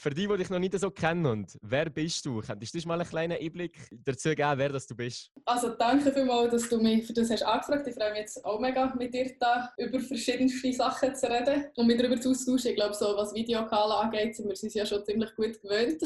für die, die dich noch nicht so kennen, und wer bist du? Könntest du mal einen kleinen Einblick dazu geben, wer das du bist? Also danke vielmals, dass du mich für das hast angefragt. Ich freue mich jetzt auch mega, mit dir da über verschiedenste Sachen zu reden und mich darüber zu austauschen. Ich glaube, so was Videokale angeht, sind wir uns ja schon ziemlich gut gewöhnt.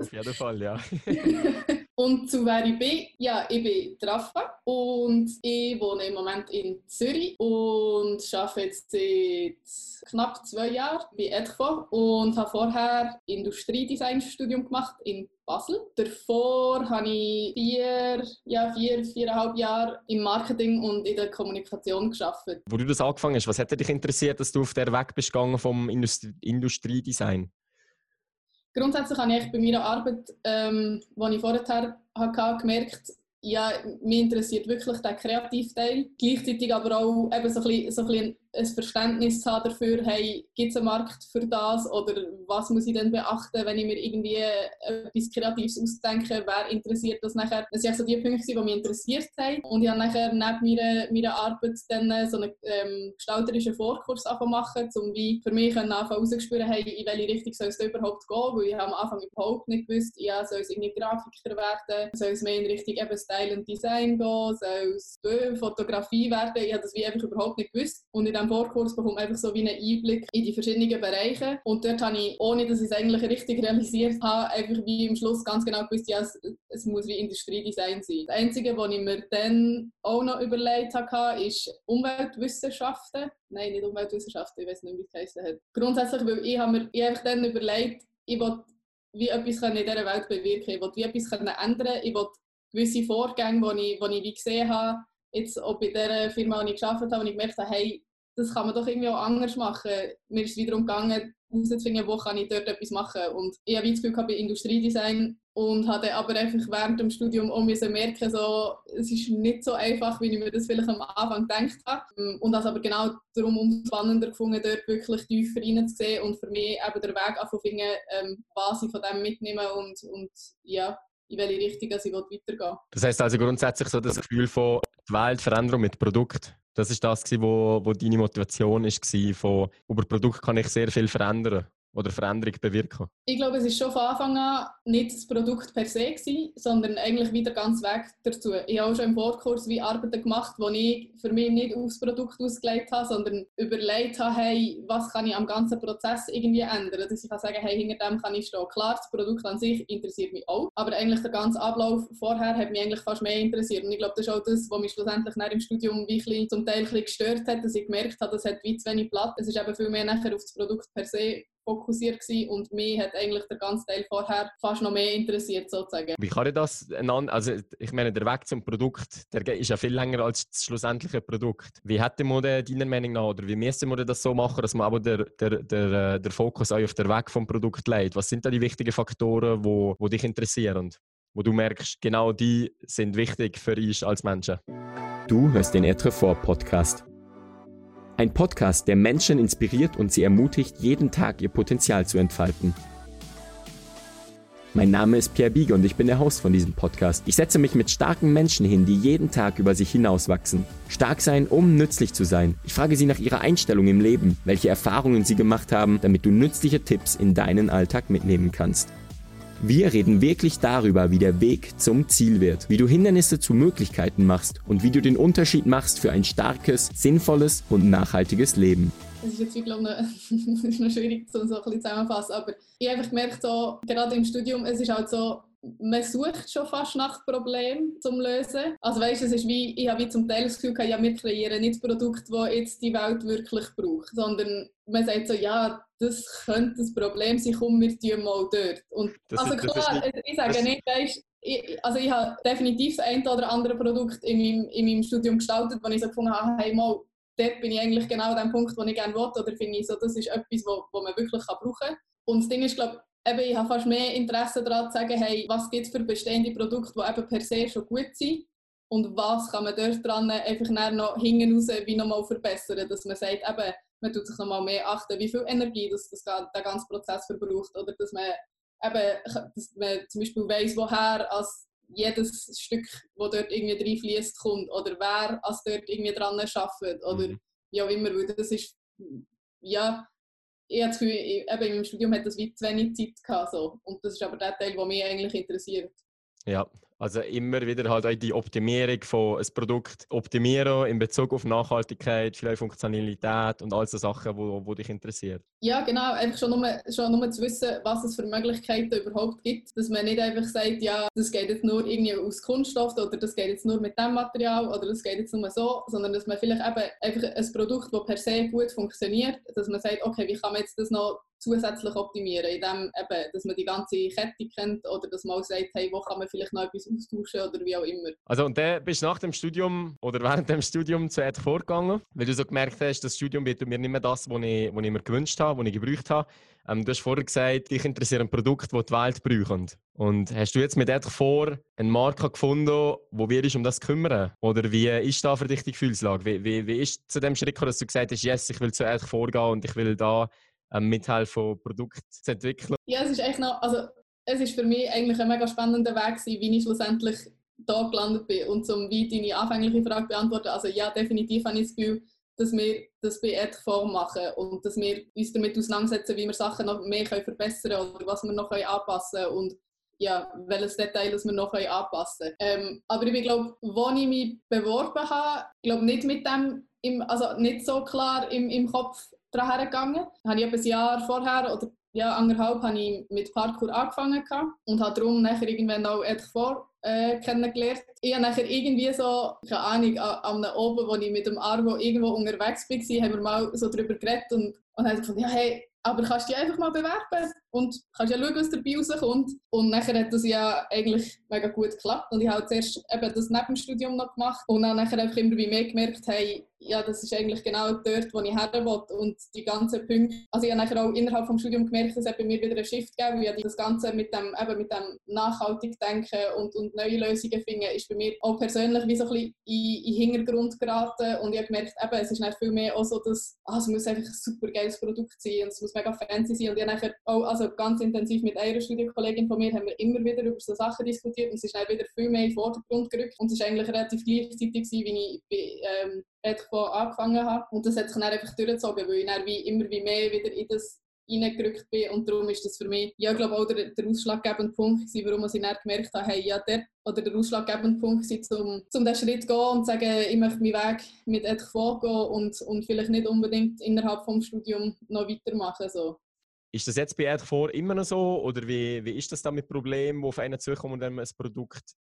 Auf jeden Fall, ja. Und zu wer ich bin? Ja, ich bin Rafa und ich wohne im Moment in Zürich und arbeite jetzt seit knapp zwei Jahren bei Edco und habe vorher Industriedesignstudium gemacht in Basel. Davor habe ich vier, ja, vier, viereinhalb Jahre im Marketing und in der Kommunikation geschafft. Wo du das angefangen hast, was hat dich interessiert, dass du auf der Weg bist gegangen vom Industrie Industriedesign? Grundsätzlich habe ich bei meiner Arbeit, ähm, die ich vorher hatte, gemerkt, ja, mich interessiert wirklich der Kreativteil. Gleichzeitig aber auch eben so ein bisschen, so ein bisschen ein Verständnis haben dafür, hey, gibt es einen Markt für das oder was muss ich denn beachten, wenn ich mir irgendwie etwas Kreatives ausdenke, wer interessiert das nachher? Das waren so die Punkte, die mich interessiert haben. Und ich habe nachher neben meiner, meiner Arbeit dann so einen ähm, gestalterischen Vorkurs machen, um wie für mich herauszuspüren, hey, in welche Richtung soll es da überhaupt gehen, weil ich am Anfang überhaupt nicht gewusst, ja, soll es irgendwie Grafiker werden, soll es mehr in Richtung eben Style und Design gehen, soll es Fotografie werden, ich habe das wie einfach überhaupt nicht gewusst. Und in diesem Vorkurs bekomme einfach so wie einen Einblick in die verschiedenen Bereiche. Und dort habe ich, ohne dass ich es eigentlich richtig realisiert habe, einfach wie im Schluss ganz genau gewusst, ja, es, es muss wie Industriedesign sein. Das Einzige, was ich mir dann auch noch überlegt habe, ist Umweltwissenschaften. Nein, nicht Umweltwissenschaften, ich weiß nicht, wie es geheißen hat. Grundsätzlich, weil ich habe mir ich habe dann überlegt, ich will wie etwas in dieser Welt bewirken Ich will wie etwas ändern Ich will gewisse Vorgänge, die ich, die ich wie gesehen habe, jetzt auch bei der Firma, die ich gearbeitet habe, und ich gemerkt habe, hey, das kann man doch irgendwie auch anders machen. Mir ist es wiederum gegangen, herauszufinden, wo kann ich dort etwas machen. Und ich habe das Gefühl bei Industriedesign und habe aber einfach während dem Studium auch merken, so, es ist nicht so einfach, wie ich mir das vielleicht am Anfang gedacht habe. Und das aber genau darum spannender gefunden, dort wirklich tiefer reinzusehen und für mich eben der Weg anzufangen, ähm, was ich von dem mitnehmen und, und ja, in welche Richtung ich weitergehen Das heißt also grundsätzlich so das Gefühl von die Welt verändern mit Produkt. Das ist das, wo, wo deine Motivation war, von über Produkt kann ich sehr viel verändern oder Veränderung bewirken? Ich glaube, es ist schon von Anfang an nicht das Produkt per se gewesen, sondern eigentlich wieder ganz weg dazu. Ich habe auch schon im Vorkurs wie Arbeiten gemacht, wo ich für mich nicht aufs Produkt ausgelegt habe, sondern überlegt habe, hey, was kann ich am ganzen Prozess irgendwie ändern, dass ich kann sagen, hey, hinter dem kann ich stehen. Klar, das Produkt an sich interessiert mich auch, aber eigentlich der ganze Ablauf vorher hat mich eigentlich fast mehr interessiert. Und ich glaube, das ist auch das, was mich schlussendlich nach dem Studium wirklich zum Teil ein gestört hat, dass ich gemerkt habe, das hat wie zu wenig Platz. Es ist eben viel mehr nachher auf das Produkt per se fokussiert gewesen und mich hat eigentlich der ganze Teil vorher fast noch mehr interessiert sozusagen. Wie kann ich das also ich meine, der Weg zum Produkt, der ist ja viel länger als das schlussendliche Produkt. Wie hätte man deiner Meinung nach oder wie müsste man das so machen, dass man aber der, der, der, der Fokus auch auf den Weg vom Produkt legt? Was sind da die wichtigen Faktoren, wo, wo dich interessieren? Wo du merkst, genau die sind wichtig für uns als Menschen. Du hörst den Etrefort Podcast. Ein Podcast, der Menschen inspiriert und sie ermutigt, jeden Tag ihr Potenzial zu entfalten. Mein Name ist Pierre Biege und ich bin der Host von diesem Podcast. Ich setze mich mit starken Menschen hin, die jeden Tag über sich hinauswachsen. Stark sein, um nützlich zu sein. Ich frage sie nach ihrer Einstellung im Leben, welche Erfahrungen sie gemacht haben, damit du nützliche Tipps in deinen Alltag mitnehmen kannst. Wir reden wirklich darüber, wie der Weg zum Ziel wird, wie du Hindernisse zu Möglichkeiten machst und wie du den Unterschied machst für ein starkes, sinnvolles und nachhaltiges Leben. Das ist jetzt wirklich ist noch schwierig zu so ein bisschen zusammenfassen, aber ich habe gemerkt, so, gerade im Studium, es ist halt so, man sucht schon fast nach Problemen zum Lösen. Also weißt, es ist wie, ich habe wie zum Teil das Gefühl, ja, wir kreieren nicht das Produkt, das jetzt die Welt wirklich braucht, sondern man sagt so, ja, das könnte das Problem sein, komm, wir tun mal dort. Und, das also ist, klar, nicht, ich sage nicht, weißt, ich, also ich habe definitiv das ein oder andere Produkt in meinem, in meinem Studium gestaltet, wo ich so gefunden habe, hey, mal, dort bin ich eigentlich genau an dem Punkt, wo ich gerne will, oder finde ich so, das ist etwas, wo, wo man wirklich kann brauchen kann. Und das Ding ist, glaube eben, ich habe fast mehr Interesse daran zu sagen, hey, was gibt es für bestehende Produkte, die eben per se schon gut sind und was kann man dort dran einfach noch hinten raus wie nochmal verbessern, dass man sagt, eben, man tut sich nochmal mehr achten, wie viel Energie das, das der ganze Prozess verbraucht oder dass man eben, dass man zum Beispiel weiss, woher als jedes Stück, das dort irgendwie reinfließt, kommt oder wer als dort irgendwie dran arbeitet oder mhm. wie auch immer, weil das ist ja ich habe das Gefühl, eben in meinem Studium hat das wie zu wenig Zeit gehabt. So. Und das ist aber der Teil, der mich eigentlich interessiert. Ja, also immer wieder halt die Optimierung von einem Produkt optimieren in Bezug auf Nachhaltigkeit, vielleicht Funktionalität und all so Sachen, wo, wo dich interessiert. Ja, genau. Einfach schon nur, schon nur zu wissen, was es für Möglichkeiten überhaupt gibt. Dass man nicht einfach sagt, ja, das geht jetzt nur irgendwie aus Kunststoff oder das geht jetzt nur mit dem Material oder das geht jetzt nur so, sondern dass man vielleicht eben einfach ein Produkt, das per se gut funktioniert, dass man sagt, okay, wie kann man jetzt das noch zusätzlich optimieren, indem eben, dass man die ganze Kette kennt oder dass man auch sagt, hey, wo kann man vielleicht noch etwas austauschen oder wie auch immer. Also und dann bist du nach dem Studium oder während dem Studium zu Ed vorgegangen, weil du so gemerkt hast, das Studium bietet mir nicht mehr das, was ich, was ich mir gewünscht habe, was ich gebraucht habe. Ähm, du hast vorher gesagt, dich interessiert ein Produkt, das die Welt braucht. Und hast du jetzt mit Ed vor eine Marke gefunden, wo wir uns um das kümmern? Oder wie ist da für dich die Gefühlslage? Wie, wie, wie ist zu dem Schritt gekommen, dass du gesagt hast, yes, ich will zu Ed vorgehen und ich will da ähm, mithelfen, Produkte zu entwickeln? Ja, es ist echt noch, also es ist für mich eigentlich ein mega spannender Weg gewesen, wie ich schlussendlich da gelandet bin. Und um wie deine anfängliche Frage beantworten, also ja, definitiv habe ich das Gefühl, dass wir das bei Edform machen und dass wir uns damit auseinandersetzen, wie wir Sachen noch mehr können verbessern können oder was wir noch können anpassen können und ja, welches Detail das wir noch können anpassen können. Ähm, aber ich glaube, als ich mich beworben habe, glaube nicht mit dem, im, also nicht so klar im, im Kopf daran hergegangen. Habe ich ein Jahr vorher oder ja, anderthalb habe ich mit Parkour angefangen und habe darum nachher irgendwann auch etwas vor äh, kennengelernt. Ich habe nachher irgendwie so, keine Ahnung, an, einem Oben, wo ich mit dem Arvo irgendwo unterwegs war, haben wir mal so darüber geredet und, und haben gefunden, ja hey, aber kannst du dich einfach mal bewerben und kannst ja schauen, was dabei rauskommt. Und nachher hat das ja eigentlich mega gut geklappt und ich habe zuerst eben das neben dem Studium noch gemacht und dann nachher einfach immer mehr gemerkt, hey, ja, das ist eigentlich genau dort, wo ich her will. Und die ganzen Punkte, also ich habe nachher auch innerhalb des Studiums gemerkt, dass es bei mir wieder einen Shift gegeben weil das Ganze mit dem, eben mit dem nachhaltig denken und, und neue Lösungen finden, ist bei mir auch persönlich wie so ein bisschen in, in den Hintergrund geraten. Und ich habe gemerkt, eben, es ist nicht viel mehr auch so, dass ah, es muss einfach ein super geiles Produkt sein und es muss mega fancy sein. Und ich habe nachher auch also ganz intensiv mit einer Studienkollegin von mir haben wir immer wieder über so Sachen diskutiert und es ist dann wieder viel mehr in den Vordergrund gerückt. Und es war eigentlich relativ gleichzeitig, wie ich ähm, angefangen habe. Und das hat sich dann einfach durchgezogen, weil ich dann wie immer wie mehr wieder in das reingerückt bin und darum ist das für mich, ja, ich glaube auch der, der ausschlaggebende Punkt gewesen, warum ich dann gemerkt habe, hey, ja, der, oder der ausschlaggebende Punkt war, um, um diesen Schritt zu gehen und zu sagen, ich möchte meinen Weg mit etwas vorgehen und, und vielleicht nicht unbedingt innerhalb des Studiums noch weitermachen. So. Ist das jetzt bei Erdfor immer noch so oder wie, wie ist das dann mit Problemen, die auf einen zukommen, wenn man ein Produkt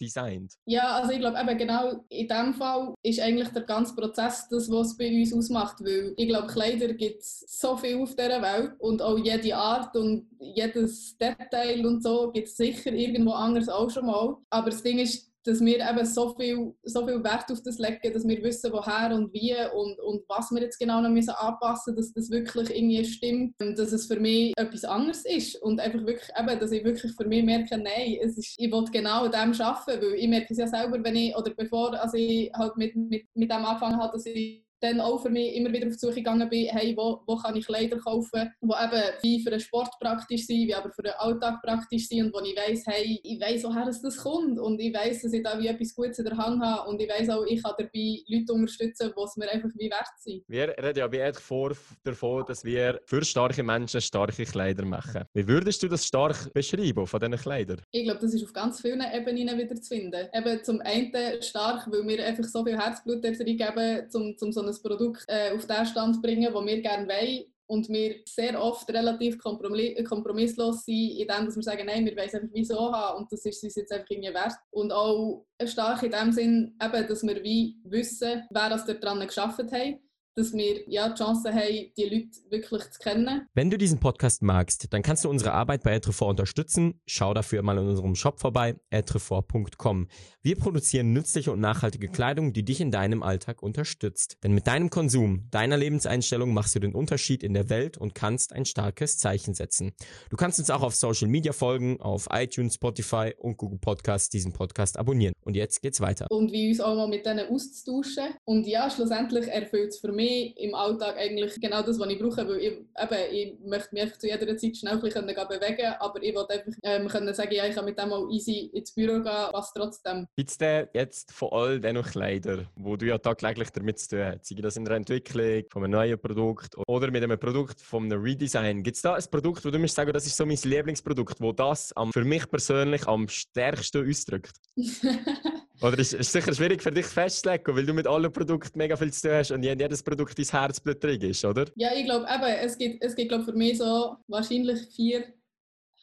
designt? Ja, also ich glaube eben genau in dem Fall ist eigentlich der ganze Prozess das, was es bei uns ausmacht, weil ich glaube, Kleider gibt es so viel auf dieser Welt und auch jede Art und jedes Detail und so gibt es sicher irgendwo anders auch schon mal. Aber das Ding ist, dass wir eben so viel, so viel Wert auf das legen, dass wir wissen, woher und wie und, und was wir jetzt genau noch müssen anpassen müssen, dass das wirklich irgendwie stimmt und dass es für mich etwas anderes ist. Und einfach wirklich eben, dass ich wirklich für mich merke, nein, es ist, ich will genau an dem arbeiten, weil ich merke es ja selber, wenn ich, oder bevor also ich halt mit, mit, mit dem angefangen habe, dass ich dann auch für mich immer wieder auf die Suche gegangen bin, hey, wo, wo kann ich Kleider kaufen, die eben wie für den Sport praktisch sind, wie aber für den Alltag praktisch sind und wo ich weiss, hey, ich weiss, woher es das kommt und ich weiss, dass ich da wie etwas Gutes in der Hand habe und ich weiss auch, ich kann dabei Leute unterstützen, die es mir einfach wie wert sind. Wir reden ja wie vor davon, dass wir für starke Menschen starke Kleider machen. Wie würdest du das stark beschreiben von diesen Kleidern? Ich glaube, das ist auf ganz vielen Ebenen wieder zu finden. Eben zum einen stark, weil wir einfach so viel Herzblut darin geben, um, um so eine ein Produkt äh, auf den Stand bringen, den wir gerne wollen. Und wir sehr oft relativ kompromisslos sind, indem wir sagen, nein, wir wollen es einfach wieso haben und das ist uns jetzt einfach irgendwie wert. Und auch stark in dem Sinn, eben, dass wir wie wissen, wer das daran geschafft hat dass wir ja die Chance haben, die Leute wirklich zu kennen. Wenn du diesen Podcast magst, dann kannst du unsere Arbeit bei Etrefort unterstützen. Schau dafür mal in unserem Shop vorbei, etrefort.com. Wir produzieren nützliche und nachhaltige Kleidung, die dich in deinem Alltag unterstützt. Denn mit deinem Konsum, deiner Lebenseinstellung machst du den Unterschied in der Welt und kannst ein starkes Zeichen setzen. Du kannst uns auch auf Social Media folgen, auf iTunes, Spotify und Google Podcasts diesen Podcast abonnieren. Und jetzt geht's weiter. Und wie uns auch mal mit denen auszutauschen. Und ja, schlussendlich erfüllt es für mich mich im Alltag eigentlich genau das, was ich brauche, weil ich, eben, ich möchte mich zu jeder Zeit schnell können bewegen aber ich wollte einfach ähm, können sagen, ja, ich kann mit dem auch easy ins Büro gehen, was trotzdem. Gibt es denn jetzt von all diesen Kleidern, wo du ja tagtäglich damit zu tun hast, sei das in der Entwicklung von einem neuen Produkt oder mit einem Produkt von einem Redesign, gibt es da ein Produkt, wo du mir sagen, das ist so mein Lieblingsprodukt, wo das am, für mich persönlich am stärksten ausdrückt? Oder ist es sicher schwierig für dich festzulegen, weil du mit allen Produkten mega viel zu tun hast und jedes Produkt dein Herzblut drin ist, oder? Ja, ich glaube eben, es gibt, es gibt glaub, für mich so wahrscheinlich vier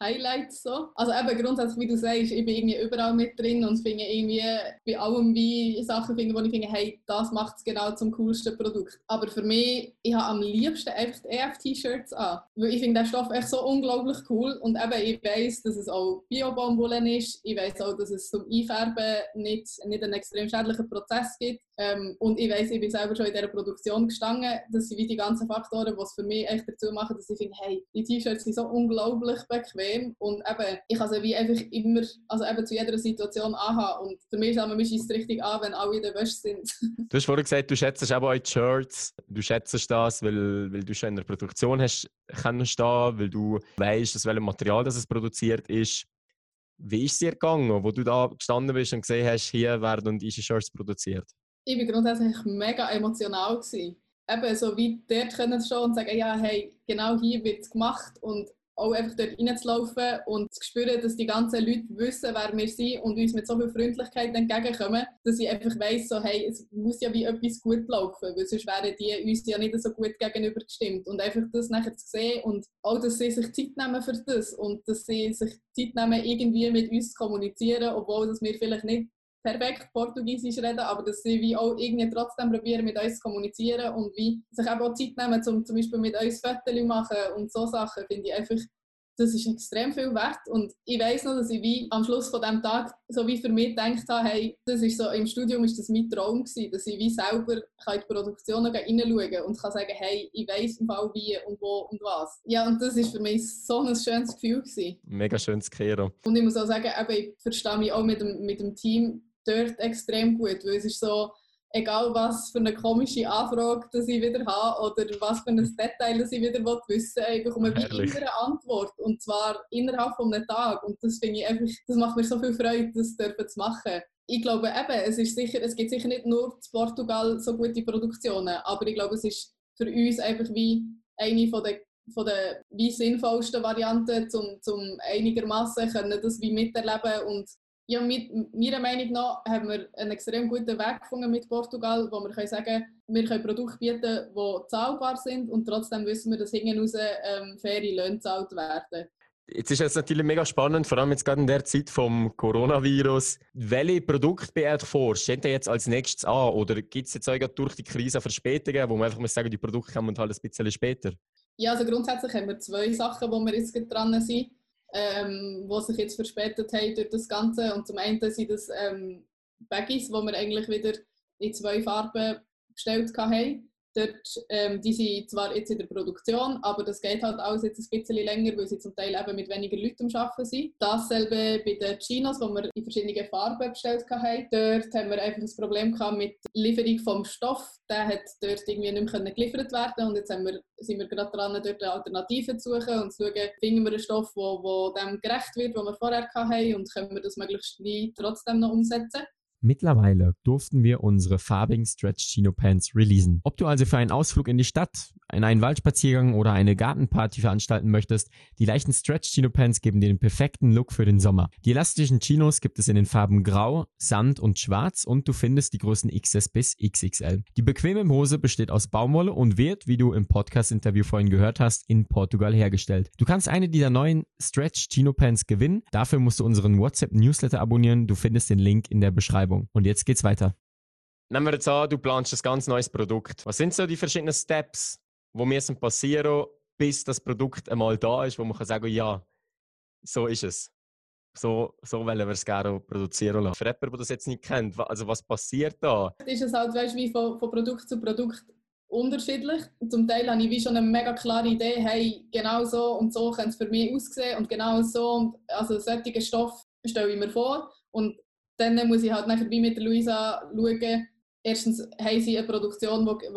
Highlights so. Also eben grundsätzlich, wie du sagst, ich bin irgendwie überall mit drin und finde irgendwie bei allem wie Sachen finde, wo ich finde, hey, das macht es genau zum coolsten Produkt. Aber für mich, ich habe am liebsten einfach EF-T-Shirts an. Weil ich finde den Stoff echt so unglaublich cool und eben ich weiß, dass es auch Bio-Baumwolle ist. Ich weiß auch, dass es zum Einfärben nicht, nicht einen extrem schädlichen Prozess gibt. Ähm, und ich weiß, ich bin selber schon in dieser Produktion gestanden. Das sind wie die ganzen Faktoren, die es für mich echt dazu machen, dass ich finde, hey, die T-Shirts sind so unglaublich bequem und eben, ich kann sie wie einfach immer, also eben zu jeder Situation anhaben. Und für mich ist es richtig an, wenn alle in der Wäsche sind. du hast vorhin gesagt, du schätzt aber auch die Shirts. Du schätzt das, weil, weil du schon in der Produktion hast können stehen, weil du weißt, aus welchem Material das es produziert ist. Wie ist es dir gegangen, wo du da gestanden bist und gesehen hast, hier werden und diese Shirts produziert? ich war grundsätzlich mega emotional. Gewesen. Eben so wie dort können schon und sagen, ja, hey, genau hier wird es gemacht und auch einfach dort reinzulaufen und zu spüren, dass die ganzen Leute wissen, wer wir sind und uns mit so viel Freundlichkeit entgegenkommen, dass ich einfach weiss, so, hey, es muss ja wie etwas gut laufen, weil sonst wären die uns ja nicht so gut gegenüber gestimmt. Und einfach das nachher zu sehen und auch, dass sie sich Zeit nehmen für das und dass sie sich Zeit nehmen, irgendwie mit uns zu kommunizieren, obwohl dass wir vielleicht nicht perfekt Portugiesisch reden, aber dass sie wie auch irgendwie trotzdem probieren, mit uns zu kommunizieren und wie sich eben auch Zeit nehmen, um zum Beispiel mit uns Fotos machen und so Sachen, finde ich einfach, das ist extrem viel wert und ich weiß noch, dass ich wie am Schluss von dem Tag so wie für mich gedacht habe, hey, das ist so, im Studium ist das mein Traum gewesen, dass ich wie selber in die Produktion hineinschauen und kann sagen, hey, ich weiß im Fall wie und wo und was. Ja, und das ist für mich so ein schönes Gefühl gewesen. Mega schönes Kehrer. Und ich muss auch sagen, eben, ich verstehe mich auch mit dem, mit dem Team dort extrem gut, weil es ist so, egal was für eine komische Anfrage dass ich wieder habe oder was für ein Detail das ich wieder wissen will, ich bekomme wie immer eine Antwort und zwar innerhalb von einem Tag und das finde ich einfach, das macht mir so viel Freude, das dürfen zu machen. Ich glaube eben, es, ist sicher, es gibt sicher nicht nur in Portugal so gute Produktionen, aber ich glaube, es ist für uns einfach wie eine von der von der wie sinnvollsten Varianten, um, um einigermaßen das wie miterleben und ja, mit, meiner Meinung nach haben wir einen extrem guten Weg gefunden mit Portugal, wo wir können sagen wir können Produkte bieten, die zahlbar sind und trotzdem wissen wir, dass hinten raus ähm, faire Löhne gezahlt werden. Jetzt ist es natürlich mega spannend, vor allem jetzt gerade in der Zeit vom Coronavirus. Welche Produkte beehrt vor? Steht ihr jetzt als nächstes an? Oder gibt es jetzt auch durch die Krise Verspätungen, wo man einfach muss sagen, die Produkte kommen halt ein bisschen später? Ja, also grundsätzlich haben wir zwei Sachen, wo wir jetzt dran sind ähm, die sich jetzt verspätet haben durch das Ganze. Und zum einen sind das ähm, Baggies, die wir eigentlich wieder in zwei Farben bestellt haben. Dort, ähm, die sind zwar jetzt in der Produktion, aber das geht halt alles jetzt ein bisschen länger, weil sie zum Teil eben mit weniger Leuten Arbeiten sind. Dasselbe bei den Chinos, die wir in verschiedenen Farben bestellt haben. Dort haben wir einfach ein Problem gehabt mit der Lieferung vom Stoff. Der hat dort irgendwie nicht mehr geliefert werden und jetzt wir, sind wir gerade dran, dort Alternativen zu suchen und zu schauen, finden wir einen Stoff, der dem gerecht wird, den wir vorher hatten und können wir das möglichst wie trotzdem noch umsetzen. Mittlerweile durften wir unsere farbigen Stretch Chino Pants releasen. Ob du also für einen Ausflug in die Stadt, in einen Waldspaziergang oder eine Gartenparty veranstalten möchtest, die leichten Stretch Chino Pants geben dir den perfekten Look für den Sommer. Die elastischen Chinos gibt es in den Farben Grau, Sand und Schwarz und du findest die Größen XS bis XXL. Die bequeme Hose besteht aus Baumwolle und wird, wie du im Podcast-Interview vorhin gehört hast, in Portugal hergestellt. Du kannst eine dieser neuen Stretch Chino Pants gewinnen. Dafür musst du unseren WhatsApp Newsletter abonnieren. Du findest den Link in der Beschreibung. Beschreibung. Und jetzt geht's weiter. Nehmen wir jetzt an, du planst ein ganz neues Produkt. Was sind so die verschiedenen Steps, die müssen passieren, bis das Produkt einmal da ist, wo man kann sagen ja, so ist es. So, so wollen wir es gerne produzieren lassen. Für jemanden, der das jetzt nicht kennt, also was passiert da? Ist es halt weißt, wie von, von Produkt zu Produkt unterschiedlich. Zum Teil habe ich wie schon eine mega klare Idee, hey, genau so und so könnte es für mich aussehen und genau so und also solchen Stoff stelle ich mir vor und dann muss ich halt nachher wie mit Luisa schauen, erstens haben sie eine Produktion, die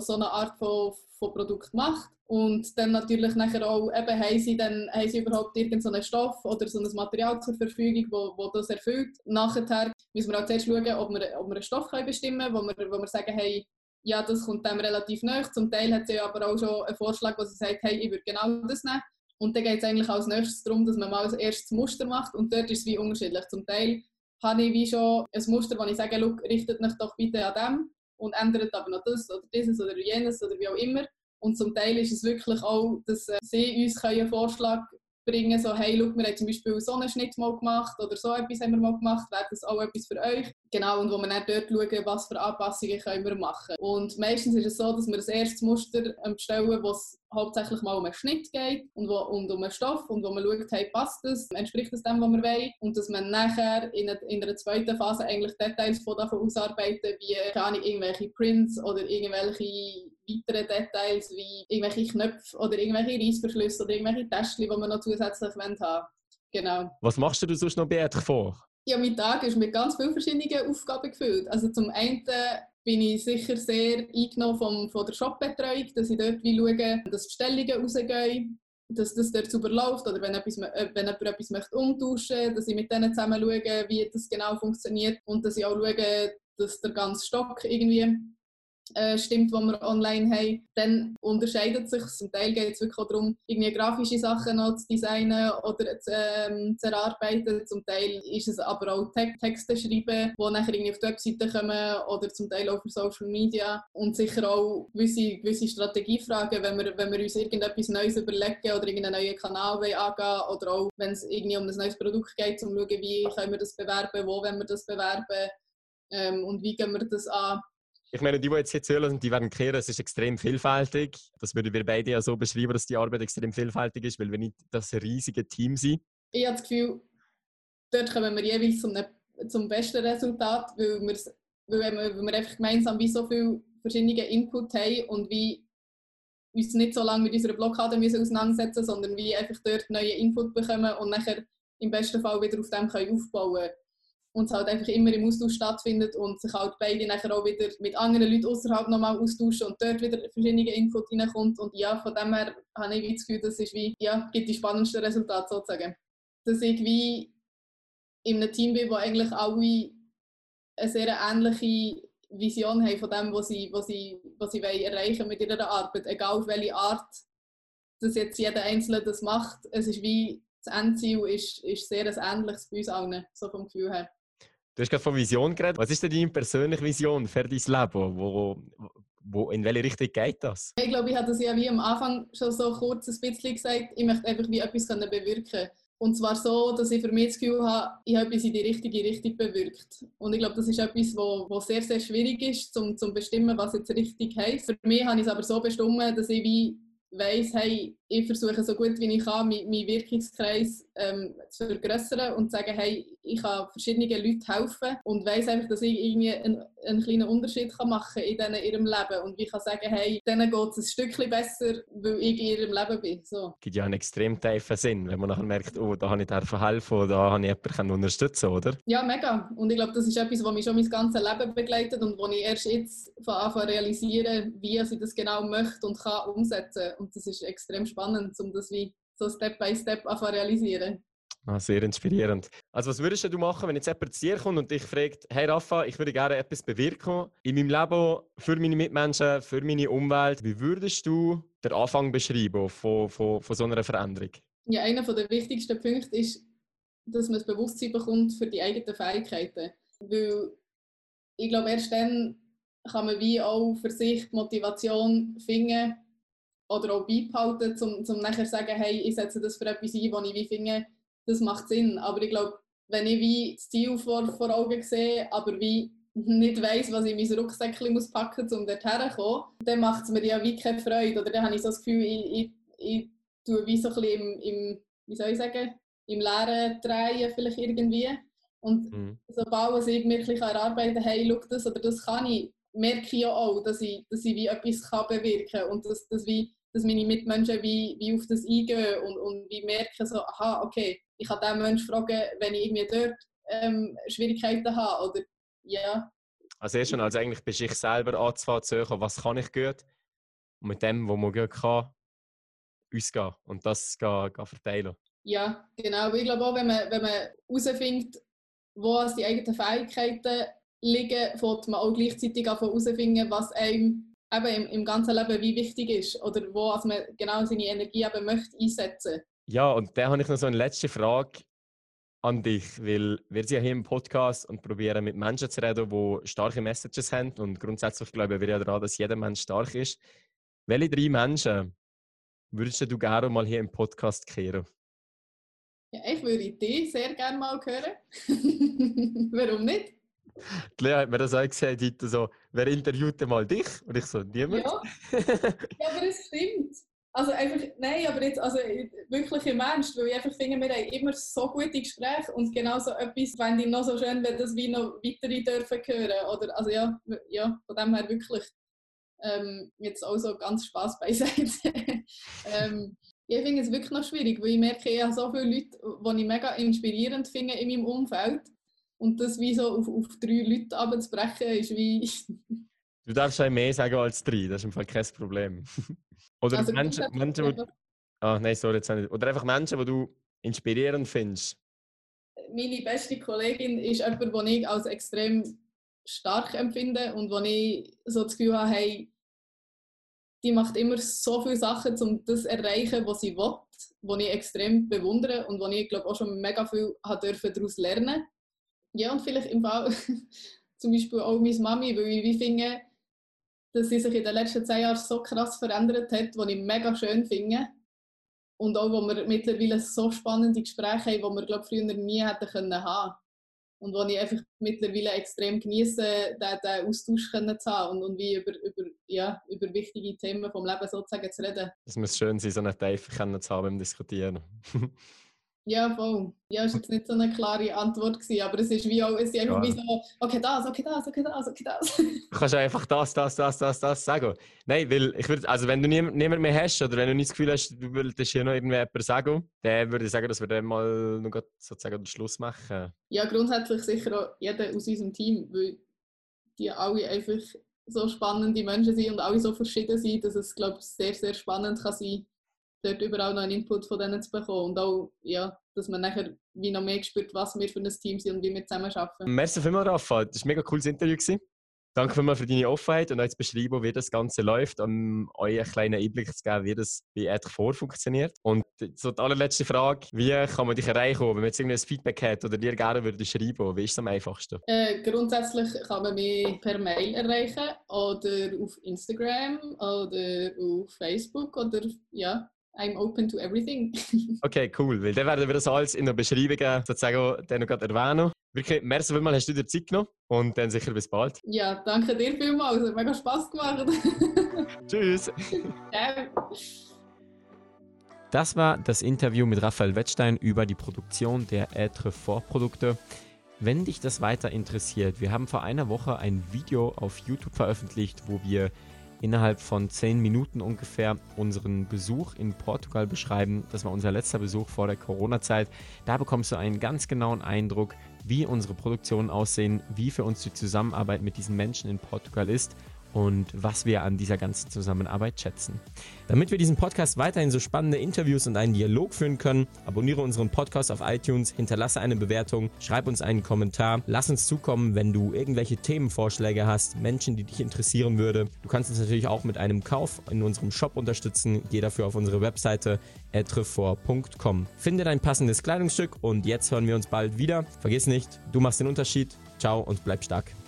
so eine Art von, von Produkt macht und dann natürlich nachher auch, eben, haben sie, dann, haben sie überhaupt irgendeinen Stoff oder so ein Material zur Verfügung, wo, wo das erfüllt. Nachher müssen wir auch zuerst schauen, ob wir, ob wir einen Stoff können bestimmen können, wo wir, wo wir sagen, hey, ja, das kommt dem relativ nah. Zum Teil hat sie aber auch schon einen Vorschlag, wo sie sagt, hey, ich würde genau das nehmen. Und dann geht es eigentlich als nächstes darum, dass man mal als erstes Muster macht und dort ist es wie unterschiedlich. Zum Teil habe ich wie schon ein Muster, wo ich sage, richtet mich doch bitte an dem und ändert aber noch das oder dieses oder jenes oder wie auch immer. Und zum Teil ist es wirklich auch, dass äh, sie uns einen Vorschlag bringen, so hey, schau, wir haben zum Beispiel so einen Schnitt mal gemacht oder so etwas haben wir mal gemacht, wäre das auch etwas für euch? Genau, und wo wir dann dort schauen, was für Anpassungen können wir machen. Und meistens ist es so, dass wir das erste Muster ähm, bestellen, wo es hauptsächlich mal um einen Schnitt geht und, wo, und um einen Stoff und wo man schaut, hey, passt das, entspricht das dem, was wir wollen und dass man nachher in, eine, in einer zweiten Phase eigentlich Details von davon ausarbeiten, wie keine irgendwelche Prints oder irgendwelche weitere Details wie irgendwelche Knöpfe oder irgendwelche Reissverschlüsse oder irgendwelche Täschchen, die wir noch zusätzlich haben wollen. Genau. Was machst du sonst noch bei vor? Ja, mein Tag ist mit ganz vielen verschiedenen Aufgaben gefüllt. Also zum einen bin ich sicher sehr eingenommen vom, von der Shopbetreuung, dass ich dort schaue, dass Bestellungen rausgehen, dass das dort super läuft oder wenn, etwas, äh, wenn jemand etwas möchte umtauschen dass ich mit denen zusammen schaue, wie das genau funktioniert und dass ich auch schaue, dass der ganze Stock irgendwie äh, stimmt, die wir online haben, dann unterscheidet sich Zum Teil geht es wirklich auch darum, irgendwie grafische Sachen noch zu designen oder zu, ähm, zu erarbeiten. Zum Teil ist es aber auch Te Texte schreiben, die nachher irgendwie auf die Webseite kommen oder zum Teil auch für Social Media. Und sicher auch gewisse, gewisse Strategiefragen, wenn wir, wenn wir uns irgendetwas Neues überlegen oder irgendeinen neuen Kanal angehen oder auch wenn es irgendwie um ein neues Produkt geht, um zu schauen, wie können wir das bewerben, wo wollen wir das bewerben ähm, und wie gehen wir das an. Ich meine, die, die jetzt hier zuhören, die werden kehren, es ist extrem vielfältig. Das würden wir beide ja so beschreiben, dass die Arbeit extrem vielfältig ist, weil wir nicht das riesige Team sind. Ich habe das Gefühl, dort kommen wir jeweils zum, zum besten Resultat, weil wir, weil wir, weil wir einfach gemeinsam wie so viele verschiedene Input haben und wie uns nicht so lange mit unserer Blockade müssen auseinandersetzen sondern wie einfach dort neue Input bekommen und nachher im besten Fall wieder auf dem können aufbauen und es halt einfach immer im Austausch stattfindet und sich halt beide nachher auch wieder mit anderen Leuten außerhalb nochmal austauschen und dort wieder verschiedene Input reinkommt. Und ja, von dem her habe ich das Gefühl, das ist wie, ja, gibt die spannendsten Resultate sozusagen. Dass ich wie in einem Team bin, wo eigentlich alle eine sehr ähnliche Vision haben von dem, was sie, was sie, was sie erreichen mit ihrer Arbeit, egal auf welche Art dass jetzt jeder Einzelne das macht. Es ist wie, das Endziel ist, ist sehr ein ähnliches bei uns allen, so vom Gefühl her. Du hast gerade von Vision geredet. Was ist denn deine persönliche Vision für dein Leben? Wo, wo, in welche Richtung geht das? Ich glaube, ich hatte es ja wie am Anfang schon so kurz ein bisschen gesagt. Ich möchte einfach wie etwas bewirken und zwar so, dass ich für mich das Gefühl habe, ich habe etwas in die richtige Richtung bewirkt. Und ich glaube, das ist etwas, wo, wo sehr, sehr schwierig ist, um zu bestimmen, was jetzt richtig heisst. Für mich habe ich es aber so bestimmt, dass ich wie weiss, hey, ich versuche so gut wie ich kann, meinen Wirkungskreis ähm, zu vergrößern und zu sagen, hey, ich kann verschiedenen Leuten helfen und weiss einfach, dass ich irgendwie einen, einen kleinen Unterschied kann machen in denen, ihrem Leben und ich kann sagen, hey, denen geht es ein Stückchen besser, weil ich in ihrem Leben bin. So. gibt ja einen extrem tiefen Sinn, wenn man nachher merkt, oh, da habe ich dir helfen oder da habe ich jemanden unterstützen oder? Ja, mega. Und ich glaube, das ist etwas, was mich schon mein ganzes Leben begleitet und wo ich erst jetzt von Anfang realisiere, wie ich das genau möchte und kann umsetzen. Und das ist extrem spannend spannend, um das wie so Step by Step zu realisieren. Ah, sehr inspirierend. Also was würdest du machen, wenn jetzt jemand zu dir kommt und dich fragt, hey Rafa, ich würde gerne etwas bewirken in meinem Leben, für meine Mitmenschen, für meine Umwelt. Wie würdest du den Anfang beschreiben von, von, von so einer Veränderung? Ja, einer der wichtigsten Punkte ist, dass man das Bewusstsein bekommt für die eigenen Fähigkeiten. Weil ich glaube, erst dann kann man wie auch für sich die Motivation finden, oder auch beibehalten, um, um nachher zu sagen, hey, ich setze das für etwas ein, wo ich wie finde, das macht Sinn. Aber ich glaube, wenn ich wie das Ziel vor, vor Augen sehe, aber wie nicht weiss, was ich in mein Rucksäckchen muss packen muss, um dort herzukommen, dann macht es mir ja wie keine Freude. Oder dann habe ich so das Gefühl, ich, ich, ich tue wie so ein bisschen im, im, wie soll ich sagen, im Leeren drehen vielleicht irgendwie. Und mhm. sobald ich mir erarbeiten kann, hey, schau das oder das kann ich, merke ich ja auch, dass ich, dass ich wie etwas kann bewirken kann und dass, dass wie dass meine Mitmenschen wie, wie auf das eingehen und, und wie merken, so, aha, okay, ich kann diesen Menschen fragen, wenn ich irgendwie dort ähm, Schwierigkeiten habe oder ja. Also erst schon, also eigentlich bist ich selber anzufangen zu suchen, was kann ich gut und mit dem, was man gut kann, ausgehen und das gehen, gehen verteilen. Ja, genau. Ich glaube auch, wenn man, wenn man herausfindet, wo die eigenen Fähigkeiten liegen, fängt man auch gleichzeitig herausfinden, was einem eben im, im ganzen Leben wie wichtig ist oder wo also man genau seine Energie eben möchte einsetzen. Ja, und da habe ich noch so eine letzte Frage an dich, weil wir sind ja hier im Podcast und probieren mit Menschen zu reden, die starke Messages haben und grundsätzlich glauben wir ja daran, dass jeder Mensch stark ist. Welche drei Menschen würdest du gerne mal hier im Podcast kehren? Ja, ich würde dich sehr gerne mal hören. Warum nicht? Die Lea hat mir das auch gesagt, heute so, wer interviewt denn mal dich? Und ich so, niemand. Ja, ja aber es stimmt. Also einfach, nein, aber jetzt, also wirklich im Ernst, weil ich einfach finde, wir haben immer so gute Gespräche und genau so etwas fände ich noch so schön, wenn das wie noch weitere dürfen hören. Oder, also ja, ja, von dem her wirklich ähm, jetzt auch so ganz Spaß beiseite. ähm, ich finde es wirklich noch schwierig, weil ich merke, ich habe so viele Leute, die ich mega inspirierend finde in meinem Umfeld. Und das wie so auf, auf drei Leute abzubrechen, ist wie... du darfst ja mehr sagen als drei, das ist im Fall kein Problem. Oder also Menschen, Menschen wo... Ah, nein, sorry, jetzt nicht. Oder einfach Menschen, die du inspirierend findest. Meine beste Kollegin ist jemand, den ich als extrem stark empfinde und wo ich so das Gefühl habe, hey, die macht immer so viele Sachen, um das zu erreichen, was sie will, wo ich extrem bewundere und wo ich glaube auch schon mega viel daraus lernen Ja, und vielleicht im Fall zum Beispiel auch meine Mami, weil ich finde, dass sie sich in den letzten zehn Jahren so krass verändert hat, was ich mega schön finde. Und auch, wo wir mittlerweile so spannende Gespräche haben, die wir glaube früher nie hätten können haben und wo ich einfach mittlerweile extrem genieße, den Austausch zu haben und, und wie über, über, ja, über wichtige Themen vom Leben sozusagen zu reden. Es muss schön sein, so eine Tiefe zu haben beim Diskutieren. Ja, voll. Ja, es war jetzt nicht so eine klare Antwort, gewesen, aber es ist wie auch, es ist einfach ja. wie so, okay, das, okay, das, okay, das, okay, das. Du kannst einfach das, das, das, das, das sagen. Nein, weil ich würde, also wenn du niemanden niemand mehr hast oder wenn du nicht das Gefühl hast, du würdest hier noch irgendjemand sagen, dann würde ich sagen, dass wir dann mal noch sozusagen den Schluss machen. Ja, grundsätzlich sicher auch jeder aus unserem Team, weil die alle einfach so spannende Menschen sind und alle so verschieden sind, dass es, glaube ich, sehr, sehr spannend kann sein dort überall noch einen Input von denen zu bekommen und auch, ja, dass man nachher wie noch mehr spürt, was wir für ein Team sind und wie wir zusammen arbeiten. Merci vielmals, Rafa. Das war ein mega cooles Interview. Gewesen. Danke vielmals für deine Offenheit und euch zu beschreiben, wie das Ganze läuft, um euch einen kleinen Einblick zu geben, wie das bei Edge vor funktioniert. Und so die allerletzte Frage, wie kann man dich erreichen, wenn man jetzt irgendein Feedback hat oder dir gerne würde schreiben, wie ist es am einfachsten? Äh, grundsätzlich kann man mich per Mail erreichen oder auf Instagram oder auf Facebook oder ja, I'm open to everything. okay, cool. Weil dann werden wir das alles in der Beschreibung sozusagen dann noch gerade erwähnen. Wirklich, merci vielmals, hast du dir Zeit genommen und dann sicher bis bald. Ja, danke dir vielmals. Es hat mega Spass gemacht. Tschüss. Ciao. Das war das Interview mit Raphael Wettstein über die Produktion der Etre Vorprodukte. Wenn dich das weiter interessiert, wir haben vor einer Woche ein Video auf YouTube veröffentlicht, wo wir innerhalb von zehn Minuten ungefähr unseren Besuch in Portugal beschreiben. Das war unser letzter Besuch vor der Corona-Zeit. Da bekommst du einen ganz genauen Eindruck, wie unsere Produktionen aussehen, wie für uns die Zusammenarbeit mit diesen Menschen in Portugal ist und was wir an dieser ganzen Zusammenarbeit schätzen. Damit wir diesen Podcast weiterhin so spannende Interviews und einen Dialog führen können, abonniere unseren Podcast auf iTunes, hinterlasse eine Bewertung, schreib uns einen Kommentar, lass uns zukommen, wenn du irgendwelche Themenvorschläge hast, Menschen, die dich interessieren würde. Du kannst uns natürlich auch mit einem Kauf in unserem Shop unterstützen. Geh dafür auf unsere Webseite etrefort.com. Finde dein passendes Kleidungsstück und jetzt hören wir uns bald wieder. Vergiss nicht, du machst den Unterschied. Ciao und bleib stark.